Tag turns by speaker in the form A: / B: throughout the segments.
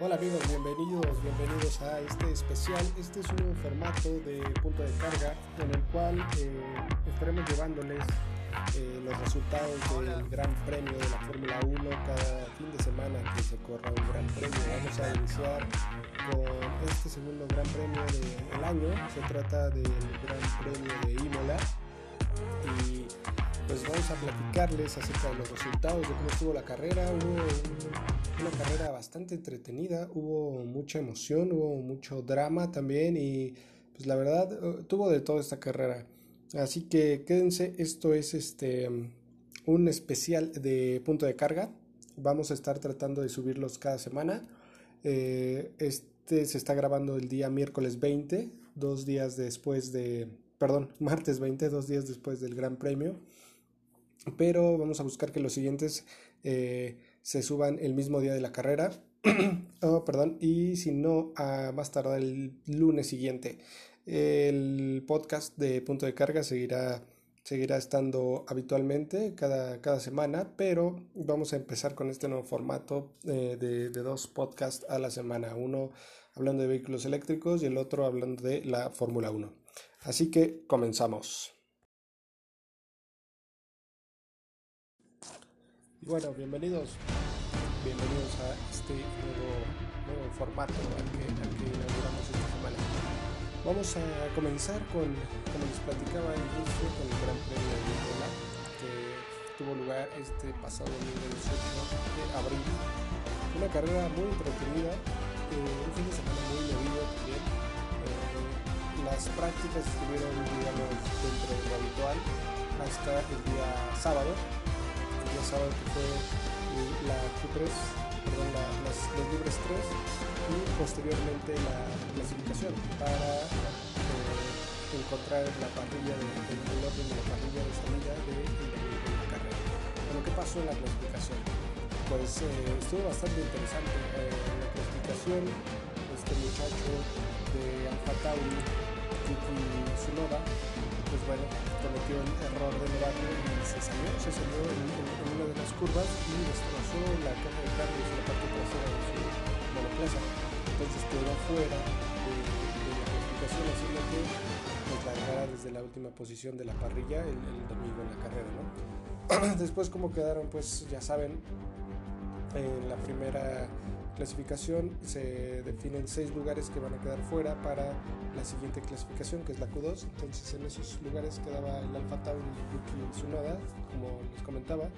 A: Hola amigos, bienvenidos, bienvenidos a este especial. Este es un formato de punto de carga en el cual eh, estaremos llevándoles eh, los resultados del Gran Premio de la Fórmula 1 cada fin de semana que se corra un Gran Premio. Vamos a iniciar con este segundo Gran Premio del año. Se trata del Gran Premio de Imola pues vamos a platicarles acerca de los resultados, de cómo estuvo la carrera. Hubo una carrera bastante entretenida, hubo mucha emoción, hubo mucho drama también y pues la verdad eh, tuvo de toda esta carrera. Así que quédense, esto es este un especial de punto de carga. Vamos a estar tratando de subirlos cada semana. Eh, este se está grabando el día miércoles 20, dos días después de, perdón, martes 20, dos días después del Gran Premio. Pero vamos a buscar que los siguientes eh, se suban el mismo día de la carrera. oh, perdón, y si no, a más tardar el lunes siguiente. El podcast de punto de carga seguirá, seguirá estando habitualmente cada, cada semana, pero vamos a empezar con este nuevo formato eh, de, de dos podcasts a la semana. Uno hablando de vehículos eléctricos y el otro hablando de la Fórmula 1. Así que comenzamos. Bueno, bienvenidos, bienvenidos a este nuevo, nuevo formato al que, al que inauguramos esta semana. Vamos a comenzar con, como les platicaba al inicio, con el Gran Premio de Imola, que tuvo lugar este pasado domingo 18 de abril. Una carrera muy entretenida, eh, un fin de semana muy movido también. Eh, las prácticas estuvieron, digamos, dentro de lo habitual hasta el día sábado, día sábado que fue la Q3, perdón, la, las, los libres 3 y posteriormente la clasificación para eh, encontrar la parrilla de, el, el orden de la parrilla de salida de, de, de la carrera. Bueno, ¿qué pasó en la clasificación? Pues eh, estuvo bastante interesante eh, la clasificación. Este muchacho de Alfa Tauri, Yuki Tsunoda, pues bueno, cometió el error de novato y se salió, se salió en, en, en, una de las curvas y destrozó la caja de cambios en la parte trasera de su monoplaza. Entonces quedó fuera de, de la clasificación, haciendo que pues, largara desde la última posición de la parrilla el, el domingo en la carrera, ¿no? Después como quedaron, pues ya saben, en la primera clasificación se definen seis lugares que van a quedar fuera para la siguiente clasificación que es la Q2 entonces en esos lugares quedaba el Alfa Tauri Yuki Tsunoda como les comentaba.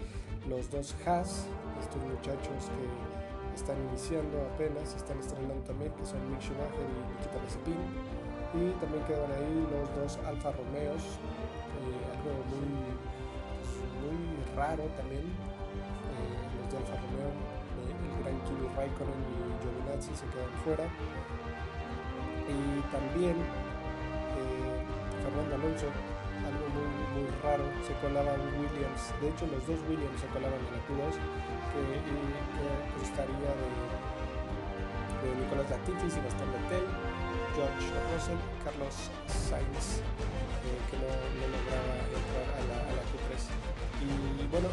A: Los dos Haas estos muchachos que están iniciando apenas están estrenando también que son Mick Schumacher y Nikita Mazepin. Y también quedan ahí los dos Alfa Romeos eh, algo muy muy raro también eh, los de Alfa Romeo gran Kimi Raikkonen y Giovinazzi se quedan fuera. Y también eh, Fernando Alonso, algo muy, muy raro, se colaba un Williams. De hecho, los dos Williams se colaban en la Q2, que, y, que de, de Nicolás Latifi, Sebastián Vettel, George Russell, Carlos Sainz, eh, que no, no, lograba entrar a la, a la Q3. Y bueno,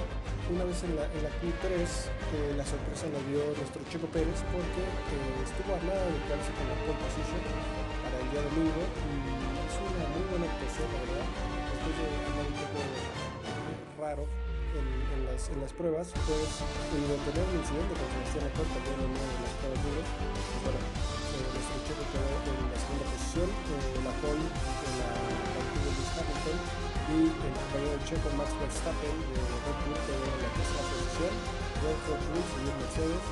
A: una vez en la, en la Q3 eh, la sorpresa la dio nuestro Checo Pérez porque eh, estuvo a nada de quedarse con la pole position para el día domingo y hizo una muy buena actuación la verdad. Después de un poco raro en, las, en, las, pruebas pues de tener un incidente con Sebastián Ocon también en una de las pruebas libres pues bueno eh, nuestro Checo quedó en la segunda posición la pole en la, la Lewis Hamilton y el compañero checo Max Verstappen de Red Bull quedó en la tercera posición, Red Bull y el Mercedes.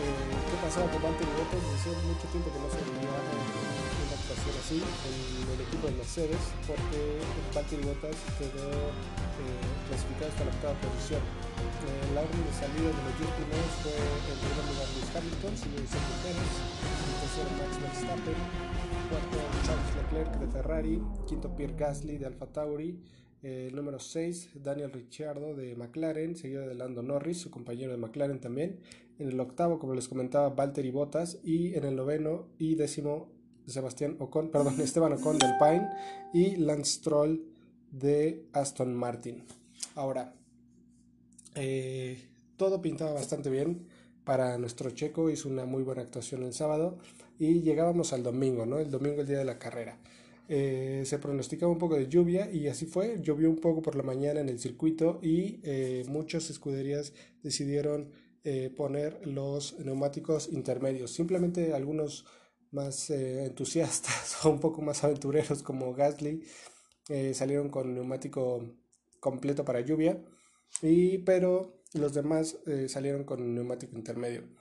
A: Eh, ¿Qué pasaba con Valtteri Bottas? Decía mucho tiempo que no se veía una actuación así en el equipo de Mercedes porque Valtteri Bottas quedó eh, clasificado hasta la octava posición. Eh, la orden de salida de los 10 primeros fue en primer lugar Lewis Hamilton, de Sergio Pérez, en tercero Max Verstappen, cuarto Charles Leclerc de Ferrari, quinto Pierre Gasly de Alfa Tauri, eh, número 6 Daniel Ricciardo de McLaren, seguido de Lando Norris, su compañero de McLaren también, en el octavo, como les comentaba, Valtteri Bottas, y en el noveno y décimo Sebastián Ocon, perdón, Esteban Ocon del Pine. Y Lance Stroll de Aston Martin. Ahora, eh, todo pintaba bastante bien para nuestro checo, hizo una muy buena actuación el sábado y llegábamos al domingo, ¿no? El domingo, el día de la carrera. Eh, se pronosticaba un poco de lluvia y así fue. Llovió un poco por la mañana en el circuito y eh, muchas escuderías decidieron eh, poner los neumáticos intermedios. Simplemente algunos más entusiastas o un poco más aventureros como Gasly salieron con neumático completo para lluvia y pero los demás salieron con neumático intermedio.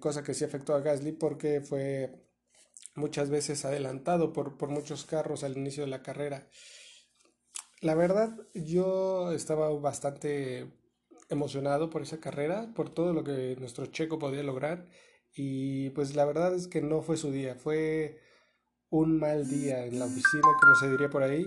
A: Cosa que sí afectó a Gasly porque fue muchas veces adelantado por, por muchos carros al inicio de la carrera. La verdad, yo estaba bastante emocionado por esa carrera, por todo lo que nuestro checo podía lograr y pues la verdad es que no fue su día, fue un mal día en la oficina, como se diría por ahí,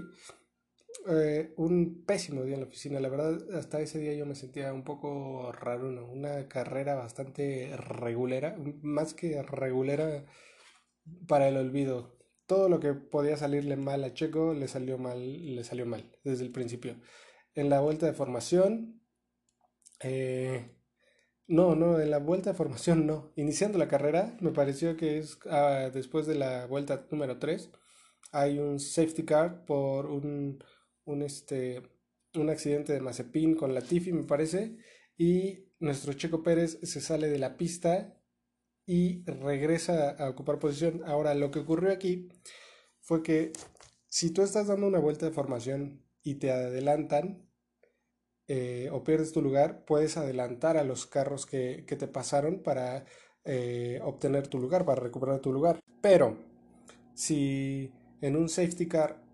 A: eh, un pésimo día en la oficina, la verdad hasta ese día yo me sentía un poco raro, una carrera bastante regulera, más que regulera para el olvido. Todo lo que podía salirle mal a Checo le salió mal, le salió mal desde el principio. En la vuelta de formación, eh, no, no, en la vuelta de formación no. Iniciando la carrera, me pareció que es ah, después de la vuelta número 3, hay un safety car por un, este, un accidente de Mazepin con la Tiffy, me parece, y nuestro Checo Pérez se sale de la pista y regresa a ocupar posición. Ahora, lo que ocurrió aquí fue que si tú estás dando una vuelta de formación y te adelantan eh, o pierdes tu lugar, puedes adelantar a los carros que, te pasaron para eh, obtener tu lugar, para recuperar tu lugar. Pero si en un safety car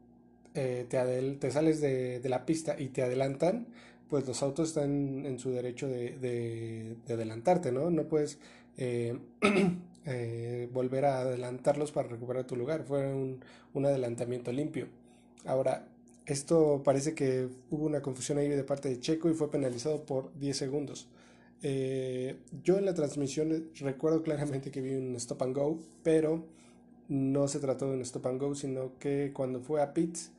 A: eh, te, te, sales de, la pista y te adelantan, pues los autos están en su derecho de, de, de adelantarte, ¿no? No puedes eh, eh, volver a adelantarlos para recuperar tu lugar. Fue un, adelantamiento limpio. Ahora, esto parece que hubo una confusión ahí de parte de Checo y fue penalizado por 10 segundos. Yo en la transmisión recuerdo claramente que vi un stop and go, pero no se trató de un stop and go, sino que cuando fue a pits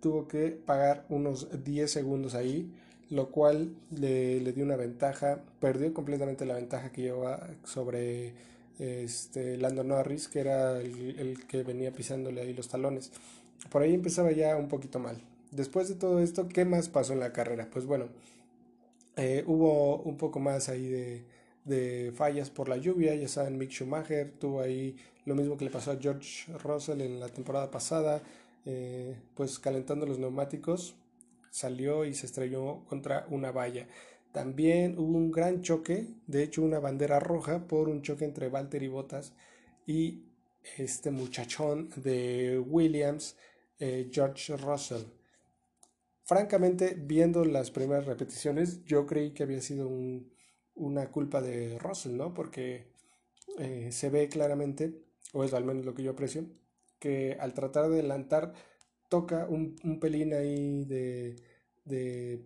A: tuvo que pagar unos 10 segundos ahí lo cual le, dio una ventaja, perdió completamente la ventaja que llevaba sobre este, Lando Norris, que era el, que venía pisándole ahí los talones. Por ahí empezaba ya un poquito mal. Después de todo esto, ¿qué más pasó en la carrera? Pues bueno, eh, hubo un poco más ahí de, de, fallas por la lluvia. Ya saben, Mick Schumacher tuvo ahí lo mismo que le pasó a George Russell en la temporada pasada, eh, pues calentando los neumáticos salió y se estrelló contra una valla. También hubo un gran choque, de hecho una bandera roja por un choque entre Valtteri Bottas y este muchachón de Williams, eh, George Russell. Francamente, viendo las primeras repeticiones, yo creí que había sido una culpa de Russell, ¿no? Porque eh, se ve claramente, o es al menos lo que yo aprecio, que al tratar de adelantar toca un, pelín ahí de,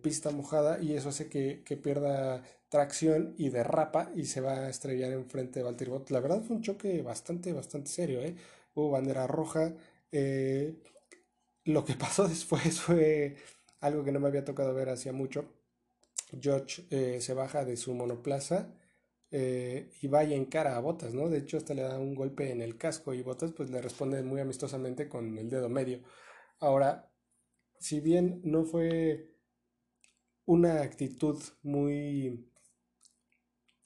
A: pista mojada y eso hace que, pierda tracción y derrapa y se va a estrellar enfrente de Valtteri Bottas. La verdad fue un choque bastante, bastante serio, ¿eh? Hubo bandera roja. Eh, lo que pasó después fue algo que no me había tocado ver hacía mucho. George eh, se baja de su monoplaza y vaya en cara a Botas, ¿no? De hecho, hasta le da un golpe en el casco y Botas pues le responde muy amistosamente con el dedo medio. Ahora, si bien no fue una actitud muy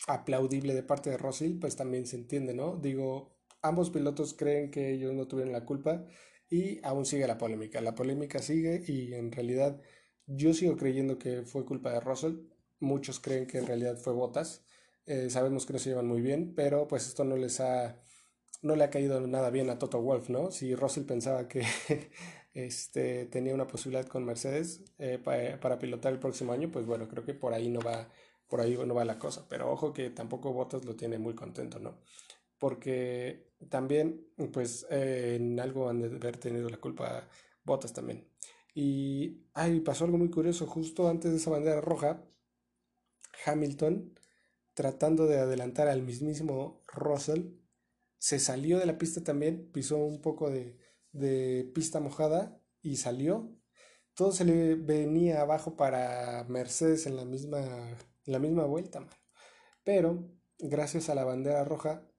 A: aplaudible de parte de Russell, pues también se entiende, ¿no? Digo, ambos pilotos creen que ellos no tuvieron la culpa y aún sigue la polémica. La polémica sigue y en realidad yo sigo creyendo que fue culpa de Russell. Muchos creen que en realidad fue Botas. Eh, sabemos que no se llevan muy bien, pero pues esto no les ha no le ha caído nada bien a Toto Wolf, ¿no? Si Russell pensaba que este, tenía una posibilidad con Mercedes eh, para pilotar el próximo año, pues bueno, creo que por ahí no va, por ahí no va la cosa. Pero ojo que tampoco Bottas lo tiene muy contento, ¿no? Porque también, pues, eh, en algo han de haber tenido la culpa Bottas también. Y ay, pasó algo muy curioso, justo antes de esa bandera roja, Hamilton, tratando de adelantar al mismísimo Russell, se salió de la pista también, pisó un poco de, de pista mojada y salió. Todo se le venía abajo para Mercedes en la misma, la misma vuelta, Pero gracias a la bandera roja,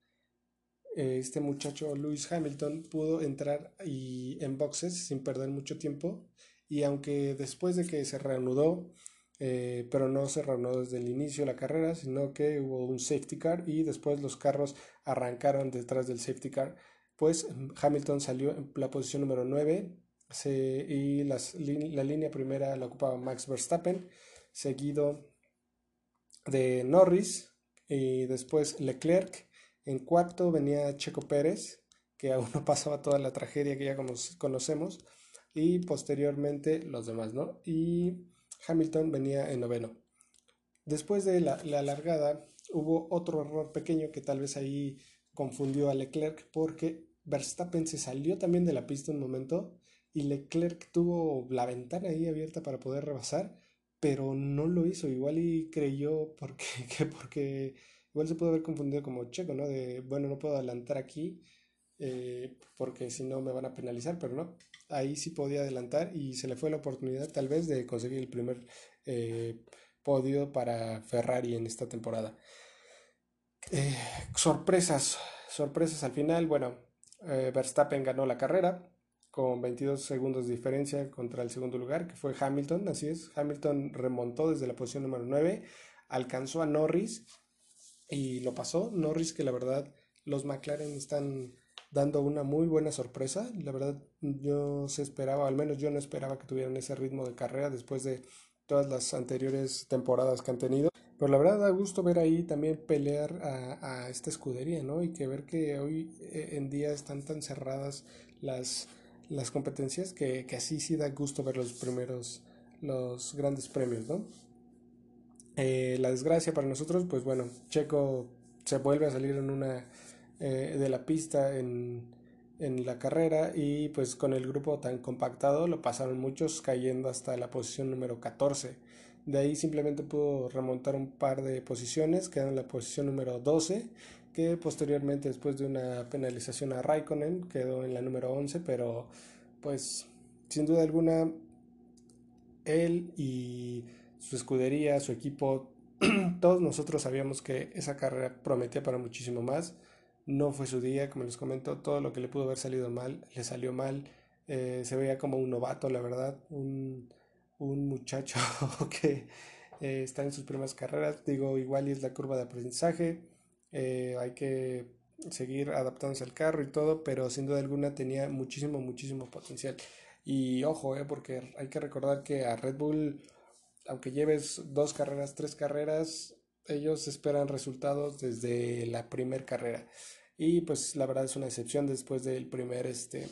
A: eh, este muchacho Lewis Hamilton pudo entrar y, en boxes sin perder mucho tiempo y aunque después de que se reanudó, eh, pero no se reanudó desde el inicio de la carrera, sino que hubo un safety car y después los carros arrancaron detrás del safety car, pues Hamilton salió en la posición número 9 y la línea primera la ocupaba Max Verstappen, seguido de Norris y después Leclerc en cuarto venía Checo Pérez, que aún no pasaba toda la tragedia que ya conocemos. Y posteriormente los demás, ¿no? Y Hamilton venía en noveno. Después de la, largada hubo otro error pequeño que tal vez ahí confundió a Leclerc porque Verstappen se salió también de la pista un momento y Leclerc tuvo la ventana ahí abierta para poder rebasar, pero no lo hizo. Igual y creyó porque, que porque Igual se puede haber confundido como Checo, ¿no? De, bueno, no puedo adelantar aquí eh, porque si no me van a penalizar, pero no. Ahí sí podía adelantar y se le fue la oportunidad tal vez de conseguir el primer eh, podio para Ferrari en esta temporada. Eh, sorpresas, sorpresas al final. Bueno, Verstappen ganó la carrera con 22 segundos de diferencia contra el segundo lugar, que fue Hamilton, así es. Hamilton remontó desde la posición número 9, alcanzó a Norris y lo pasó. Norris, que la verdad los McLaren están dando una muy buena sorpresa. La verdad yo se esperaba, al menos yo no esperaba que tuvieran ese ritmo de carrera después de todas las anteriores temporadas que han tenido. Pero la verdad da gusto ver ahí también pelear a, esta escudería, ¿no? Y que ver que hoy eh, en día están tan cerradas las, las competencias que, que así sí da gusto ver los primeros, los grandes premios, ¿no? Eh, la desgracia para nosotros, pues bueno, Checo se vuelve a salir en una eh, de la pista en, en, la carrera y pues con el grupo tan compactado lo pasaron muchos cayendo hasta la posición número 14. De ahí simplemente pudo remontar un par de posiciones, quedó en la posición número 12, que posteriormente después de una penalización a Raikkonen quedó en la número 11, pero pues sin duda alguna él y su escudería, su equipo, todos nosotros sabíamos que esa carrera prometía para muchísimo más. No fue su día, como les comento, todo lo que le pudo haber salido mal, le salió mal. Eh, se veía como un novato, la verdad, un, muchacho que eh, está en sus primeras carreras. Digo, igual y es la curva de aprendizaje. Eh, hay que seguir adaptándose al carro y todo, pero sin duda alguna tenía muchísimo, muchísimo potencial. Y ojo, porque hay que recordar que a Red Bull aunque lleves dos carreras, tres carreras, ellos esperan resultados desde la primera carrera. Y pues la verdad es una excepción después del primer, este,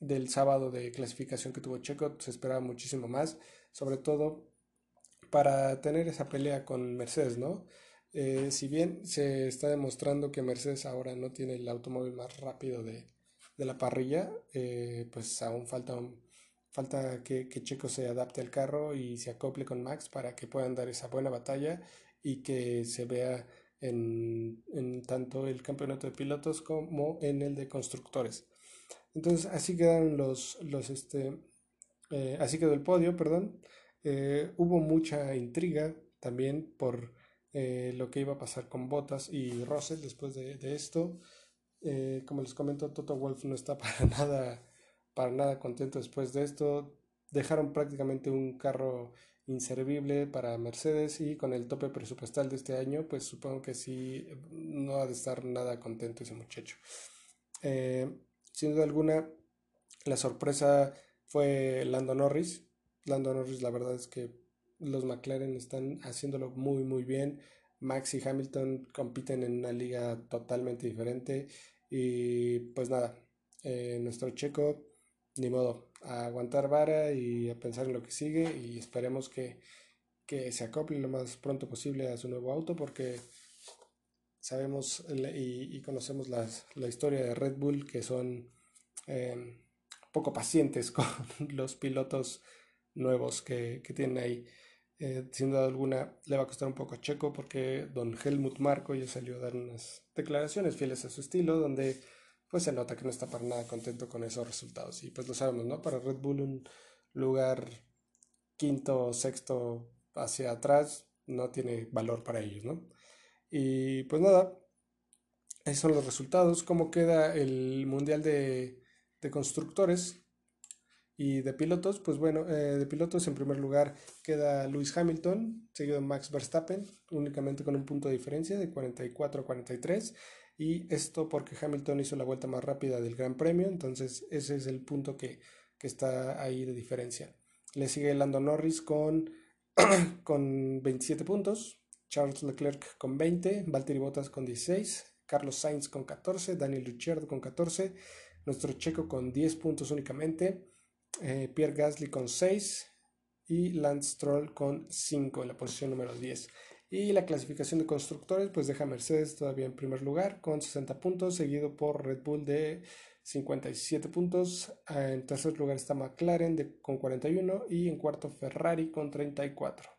A: del sábado de clasificación que tuvo Checo, se esperaba muchísimo más, sobre todo para tener esa pelea con Mercedes, ¿no? Eh, si bien se está demostrando que Mercedes ahora no tiene el automóvil más rápido de, la parrilla, eh, pues aún falta Falta que, Checo se adapte al carro y se acople con Max para que puedan dar esa buena batalla y que se vea en, tanto el campeonato de pilotos como en el de constructores. Entonces así quedaron los, los este, eh, así quedó el podio, perdón. Eh, hubo mucha intriga también por eh, lo que iba a pasar con Bottas y Russell después de, de esto. como les comento, Toto Wolf no está para nada para nada contento después de esto. Dejaron prácticamente un carro inservible para Mercedes y con el tope presupuestal de este año, pues supongo que sí, no ha de estar nada contento ese muchacho. Eh, sin duda alguna, la sorpresa fue Lando Norris. Lando Norris, la verdad es que los McLaren están haciéndolo muy, muy bien. Max y Hamilton compiten en una liga totalmente diferente. Y pues nada, eh, nuestro checo ni modo, a aguantar vara y a pensar en lo que sigue y esperemos que, se acople lo más pronto posible a su nuevo auto porque sabemos y, conocemos la historia de Red Bull que son em, poco pacientes con los pilotos nuevos que, tienen ahí. Eh, sin duda alguna le va a costar un poco Checo porque don Helmut Marco ya salió a dar unas declaraciones fieles a su estilo donde pues se nota que no está para nada contento con esos resultados. Y pues lo sabemos, ¿no? Para Red Bull un lugar quinto sexto hacia atrás no tiene valor para ellos, ¿no? Y pues nada, esos son los resultados. ¿Cómo queda el Mundial de, de Constructores? Y de pilotos, pues bueno, eh, de pilotos en primer lugar queda Lewis Hamilton, seguido de Max Verstappen, únicamente con un punto de diferencia de 44 a 43. Y esto porque Hamilton hizo la vuelta más rápida del Gran Premio, entonces ese es el punto que, que está ahí de diferencia. Le sigue Lando Norris con, con 27 puntos, Charles Leclerc con 20, Valtteri Bottas con 16, Carlos Sainz con 14, Daniel Ricciardo con 14, nuestro checo con 10 puntos únicamente. Eh, Pierre Gasly con 6 y Lance Stroll con 5 en la posición número 10. Y la clasificación de constructores pues deja Mercedes todavía en primer lugar con 60 puntos, seguido por Red Bull de 57 puntos. Ah, en tercer lugar está McLaren de, con 41 y en cuarto Ferrari con 34.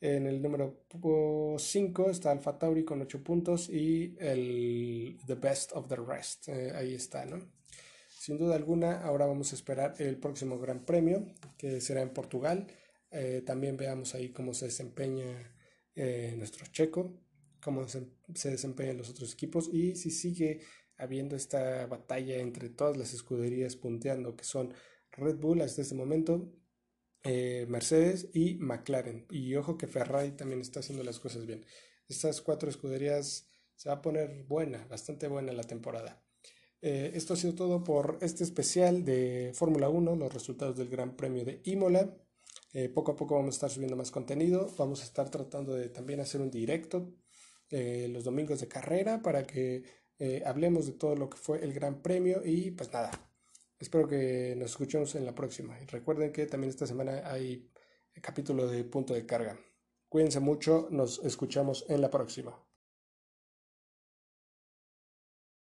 A: En el número 5 está Alfa Tauri con 8 puntos y el The Best of the Rest. Eh, ahí está, ¿no? Sin duda alguna, ahora vamos a esperar el próximo Gran Premio, que será en Portugal. Eh, también veamos ahí cómo se desempeña eh, nuestro checo, cómo se, desempeñan los otros equipos y si sigue habiendo esta batalla entre todas las escuderías punteando, que son Red Bull hasta este momento, eh, Mercedes y McLaren. Y ojo que Ferrari también está haciendo las cosas bien. Estas cuatro escuderías se va a poner buena, bastante buena la temporada. Eh, esto ha sido todo por este especial de Fórmula 1, los resultados del Gran Premio de Imola. Eh, poco a poco vamos a estar subiendo más contenido. Vamos a estar tratando de también hacer un directo eh, los domingos de carrera para que hablemos de todo lo que fue el Gran Premio. Y pues nada, espero que nos escuchemos en la próxima. Y recuerden que también esta semana hay capítulo de punto de carga. Cuídense mucho, nos escuchamos en la próxima.